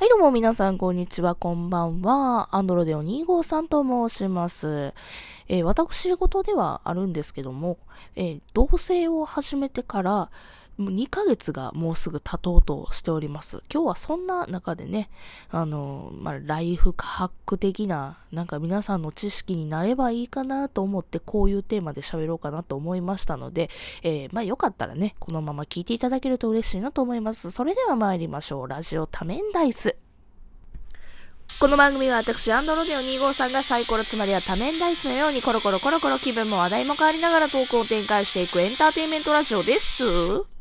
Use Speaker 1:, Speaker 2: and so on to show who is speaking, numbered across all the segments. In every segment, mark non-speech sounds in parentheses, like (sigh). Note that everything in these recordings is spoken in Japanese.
Speaker 1: はい、どうも皆さん、こんにちは、こんばんは。アンドロデオ2号さんと申します。えー、私事ではあるんですけども、えー、同棲を始めてから、もう2ヶ月がもうすぐ経とうとしております。今日はそんな中でね、あの、まあ、ライフハック的な、なんか皆さんの知識になればいいかなと思ってこういうテーマで喋ろうかなと思いましたので、えー、まあ、よかったらね、このまま聞いていただけると嬉しいなと思います。それでは参りましょう。ラジオ多面ダイス。この番組は私、アンドロデオ2号さんがサイコロつまりは多面ダイスのようにコロコロコロコロ気分も話題も変わりながらトークを展開していくエンターテインメントラジオです。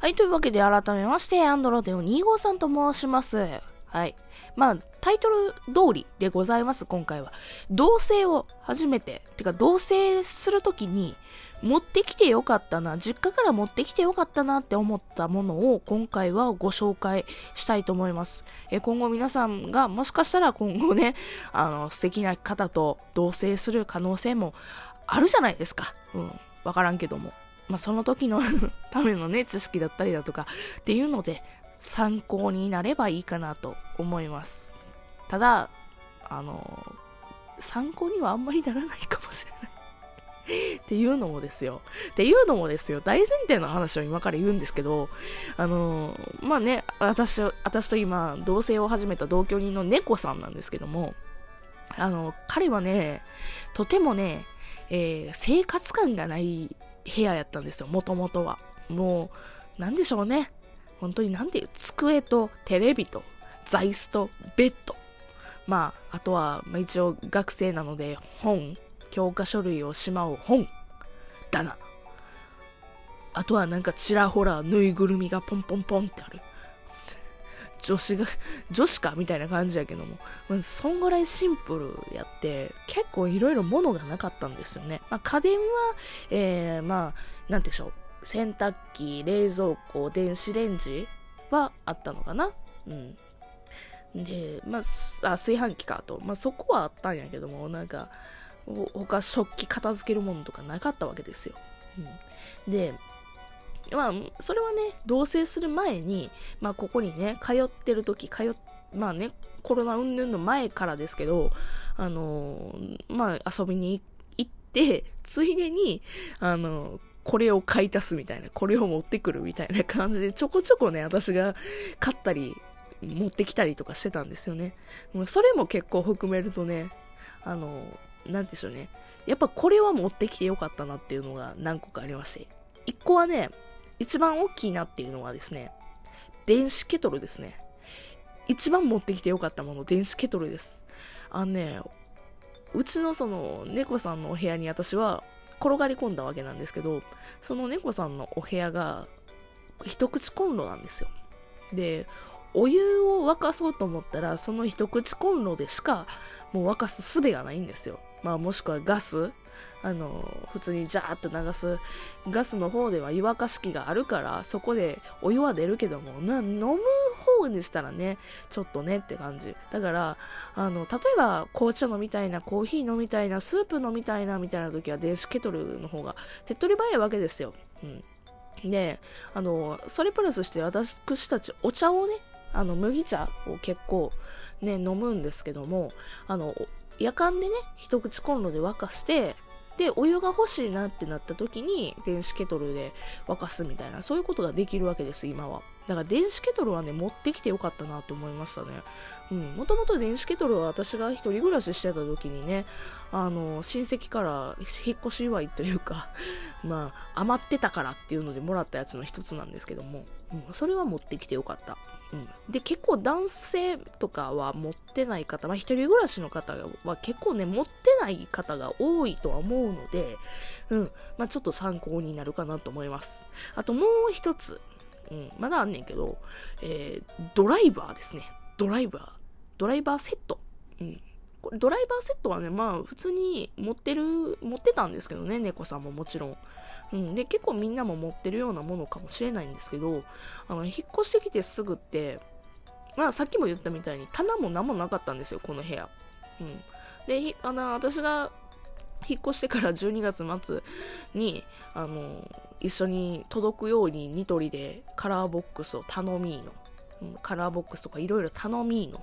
Speaker 1: はい、というわけで改めまして、アンドロデオ2号さんと申します。はい。まあ、タイトル通りでございます、今回は。同棲を初めて、てか同棲するときに持ってきてよかったな、実家から持ってきてよかったなって思ったものを今回はご紹介したいと思います。え今後皆さんがもしかしたら今後ね、あの、素敵な方と同棲する可能性もあるじゃないですか。うん。わからんけども。まあ、その時の (laughs) ためのね、知識だったりだとかっていうので参考になればいいかなと思います。ただ、あの、参考にはあんまりならないかもしれない (laughs) っていうのもですよ。っていうのもですよ。大前提の話を今から言うんですけど、あのまあね、私、私と今、同棲を始めた同居人の猫さんなんですけども、あの、彼はね、とてもね、えー、生活感がない部屋やったんですよ、もともとは。もう、なんでしょうね。本当になんていう、机とテレビと座椅子とベッド。まあ、あとは、まあ、一応学生なので本、教科書類をしまう本、だな。あとはなんかちらほらぬいぐるみがポンポンポンってある。女子が、(laughs) 女子かみたいな感じやけども、まあ、そんぐらいシンプルやって、結構いろいろ物がなかったんですよね。まあ、家電は、えー、まあ、なんでしょう。洗濯機、冷蔵庫、電子レンジはあったのかなうん。で、まあ、あ炊飯器かと。まあ、そこはあったんやけども、なんか、他食器片付けるものとかなかったわけですよ。うん、で、まあ、それはね、同棲する前に、まあ、ここにね、通ってる時、通っ、まあね、コロナ云々の前からですけど、あのー、まあ、遊びに行って、ついでに、あのー、これを買い足すみたいな、これを持ってくるみたいな (laughs) 感じで、ちょこちょこね、私が買ったり、持ってきたりとかしてたんですよね。もうそれも結構含めるとね、あのー、なんでしょうね。やっぱこれは持ってきてよかったなっていうのが何個かありまして。一個はね、一番大きいなっていうのはですね、電子ケトルですね。一番持ってきてよかったもの、電子ケトルです。あのね、うちのその猫さんのお部屋に私は転がり込んだわけなんですけど、その猫さんのお部屋が一口コンロなんですよ。で、お湯を沸かそうと思ったら、その一口コンロでしかもう沸かす術がないんですよ。まあもしくはガスあの、普通にジャーっと流すガスの方では湯沸かし器があるから、そこでお湯は出るけども、な、飲む方にしたらね、ちょっとねって感じ。だから、あの、例えば紅茶飲みたいな、コーヒー飲みたいな、スープ飲みたいな、みたいな時は電子ケトルの方が手っ取り早いわけですよ。うん。で、あの、それプラスして私たちお茶をね、あの、麦茶を結構ね、飲むんですけども、あの、夜間でね、一口コンロで沸かして、で、お湯が欲しいなってなった時に、電子ケトルで沸かすみたいな、そういうことができるわけです、今は。だから電子ケトルはね、持ってきてよかったなって思いましたね。うん。もともと電子ケトルは私が一人暮らししてた時にね、あの、親戚から引っ越し祝いというか、(laughs) まあ、余ってたからっていうのでもらったやつの一つなんですけども、うん、それは持ってきてよかった。うん、で結構男性とかは持ってない方、まあ、1人暮らしの方は結構ね持ってない方が多いとは思うので、うん。まあ、ちょっと参考になるかなと思います。あともう一つ、うん、まだあんねんけど、えー、ドライバーですね。ドライバー。ドライバーセット、うん、これドライバーセットはねまあ普通に持ってる持ってたんですけどね猫さんももちろん。うん、で結構みんなも持ってるようなものかもしれないんですけどあの引っ越してきてすぐってまあさっきも言ったみたいに棚も何もなかったんですよこの部屋、うん、であの私が引っ越してから12月末に、あの、一緒に届くようにニトリでカラーボックスを頼みの。うん、カラーボックスとかいろいろ頼みの。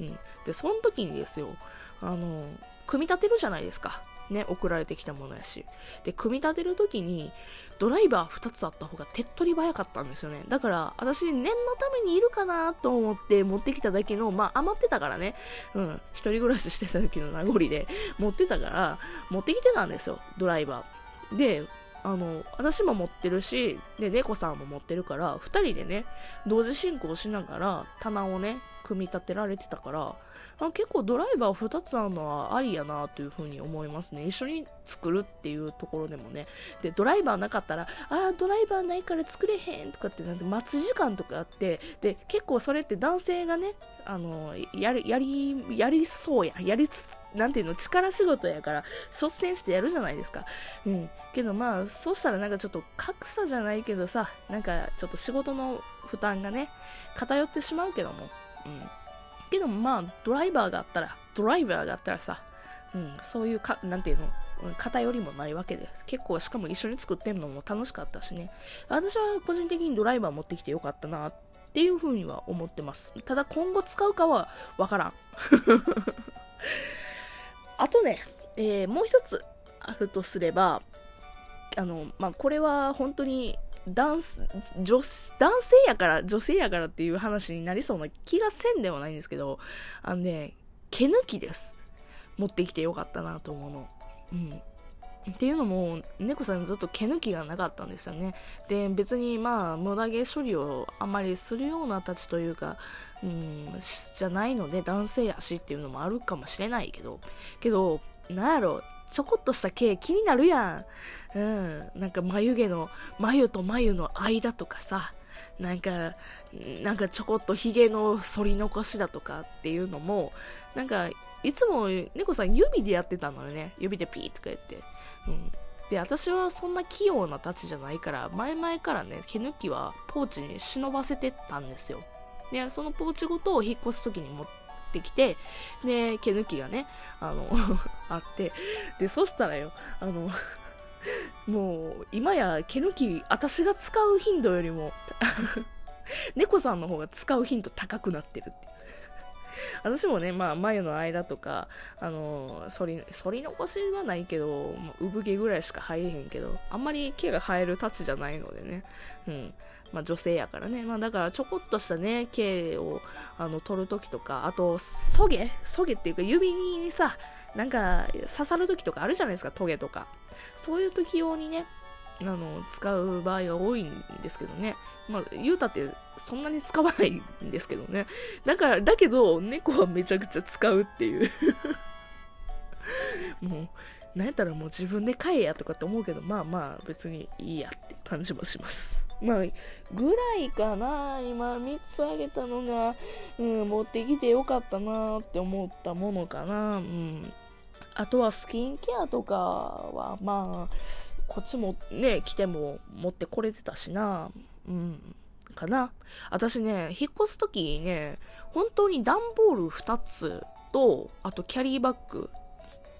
Speaker 1: うん。で、その時にですよ、あの、組み立てるじゃないですか。ね、送られてきたものやし。で、組み立てるときに、ドライバー2つあった方が手っ取り早かったんですよね。だから、私、念のためにいるかなと思って持ってきただけの、まあ、余ってたからね。うん、一人暮らししてた時の (laughs) 名残で、持ってたから、持ってきてたんですよ、ドライバー。で、あの、私も持ってるし、で、猫さんも持ってるから、二人でね、同時進行しながら、棚をね、組み立てられてたからあ結構ドライバー2つあるのはありやなというふうに思いますね一緒に作るっていうところでもねでドライバーなかったらああドライバーないから作れへんとかってなんて待つ時間とかあってで結構それって男性がねあのやりやりやりそうややりつなんていうの、力仕事やから、率先してやるじゃないですか。うん。けどまあ、そしたらなんかちょっと格差じゃないけどさ、なんかちょっと仕事の負担がね、偏ってしまうけども、うん。けどまあ、ドライバーがあったら、ドライバーがあったらさ、うん、そういうか、なんていうの、偏りもないわけで、結構しかも一緒に作ってんのも楽しかったしね。私は個人的にドライバー持ってきてよかったなっていうふうには思ってます。ただ今後使うかはわからん。(laughs) あとね、えー、もう一つあるとすれば、あの、まあ、これは本当に男女性やから女性やからっていう話になりそうな気がせんではないんですけどあのね毛抜きです。持ってきてよかったなと思うの。うん。っていうのも猫さんずっと毛抜きがなかったんですよね。で別にまあ無駄毛処理をあんまりするようなたちというかうんじゃないので男性やしっていうのもあるかもしれないけど。けどなんやろちょこっとした毛気になるやん。うん。なんか眉毛の、眉と眉の間とかさ、なんか、なんかちょこっと髭の反り残しだとかっていうのも、なんか、いつも猫さん指でやってたのよね。指でピーとか言って。うん。で、私はそんな器用なたちじゃないから、前々からね、毛抜きはポーチに忍ばせてたんですよ。で、そのポーチごと引っ越す時に持ってきて、で、毛抜きがね、あの (laughs) あって、で、そしたらよ、あの (laughs) もう、今や毛抜き、私が使う頻度よりも (laughs) 猫さんの方が使う頻度高くなってるって。私もね、まあ、眉の間とか、あの、反り、反り残しはないけど、まあ、産毛ぐらいしか生えへんけど、あんまり毛が生えるたちじゃないのでね、うん。まあ、女性やからね。まあ、だから、ちょこっとしたね、毛を、あの、取るときとか、あと、そげそげっていうか、指にさ、なんか、刺さるときとかあるじゃないですか、トゲとか。そういうとき用にね、あの、使う場合が多いんですけどね。まあ、言うたってそんなに使わないんですけどね。だから、だけど、猫はめちゃくちゃ使うっていう (laughs) もう、なんやったらもう自分で買えやとかって思うけど、まあまあ別にいいやって感じもします。まあ、ぐらいかな。今3つあげたのが、うん、持ってきてよかったなって思ったものかな。うん。あとはスキンケアとかは、まあ、こっちもね、来ても持ってこれてたしな。うん。かな。私ね、引っ越すときね、本当に段ボール2つと、あとキャリーバッグ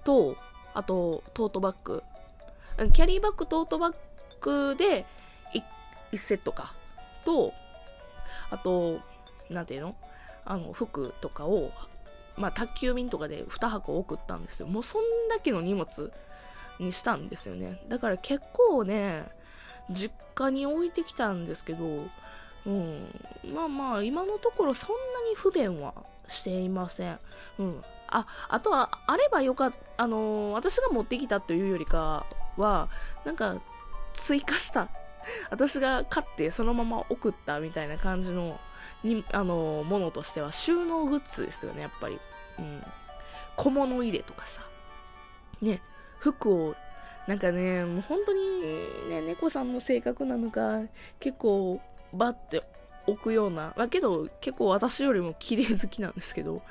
Speaker 1: と、あとトートバッグ。キャリーバッグ、トートバッグで 1, 1セットか。と、あと、なんていうの？あの、服とかを、まあ、宅急便とかで2箱送ったんですよ。もうそんだけの荷物にしたんですよね。だから結構ね、実家に置いてきたんですけど、うん、まあまあ、今のところそんなに不便はしていません。うん。あ、あとは、あればよかった、あのー、私が持ってきたというよりかは、なんか、追加した。(laughs) 私が買ってそのまま送ったみたいな感じの、に、あの、ものとしては収納グッズですよね、やっぱり。うん。小物入れとかさ。ね、服を、なんかね、もう本当にね、猫さんの性格なのか、結構、バッて置くような、だけど結構私よりも綺麗好きなんですけど、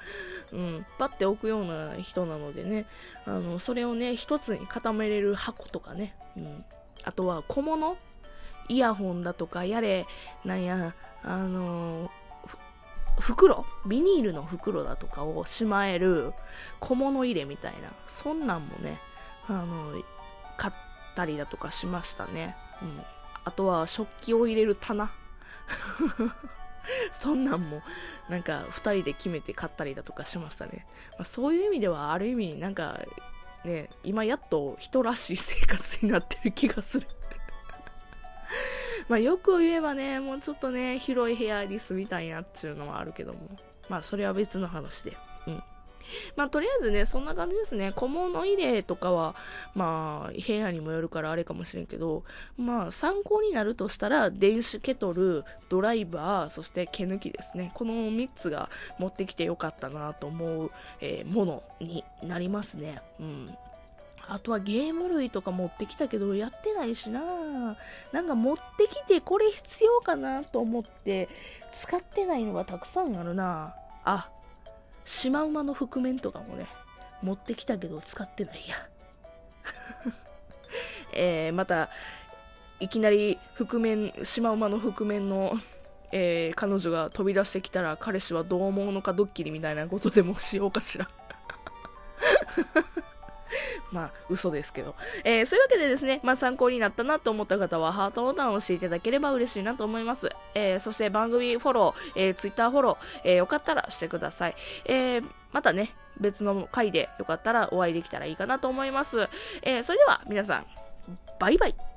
Speaker 1: うん、バッて置くような人なのでね、あの、それをね、一つに固めれる箱とかね、うん、あとは小物イヤホンだとか、やれ、なんや、あのー、袋？ビニールの袋だとかをしまえる小物入れみたいな、そんなんもね、あの、買ったりだとかしましたね。うん。あとは食器を入れる棚。(laughs) そんなんも、なんか、二人で決めて買ったりだとかしましたね。まあ、そういう意味では、ある意味、なんか、ね、今やっと人らしい生活になってる気がするまあ、よく言えばね、もうちょっとね、広い部屋に住みたいなっていうのはあるけども。まあ、それは別の話で。うん。まあ、とりあえずね、そんな感じですね。小物入れとかは、まあ、部屋にもよるからあれかもしれんけど、まあ、参考になるとしたら、電子ケトル、ドライバー、そして毛抜きですね。この3つが持ってきてよかったなと思う、えー、ものになりますね。うん。あとはゲーム類とか持ってきたけど、やってないしななんか持ってきてこれ必要かなと思って、使ってないのがたくさんあるなあ、シマウマの覆面とかもね、持ってきたけど使ってないや。(laughs) えー、また、いきなり覆面、シマウマの覆面の、えー、彼女が飛び出してきたら彼氏はどう思うのかドッキリみたいなことでもしようかしら。まあ、嘘ですけど。えー、そういうわけでですね、まあ参考になったなと思った方は、ハートボタンを押していただければ嬉しいなと思います。えー、そして番組フォロー、えー、ツイッターフォロー、えー、よかったらしてください。えー、またね、別の回でよかったらお会いできたらいいかなと思います。えー、それでは皆さん、バイバイ。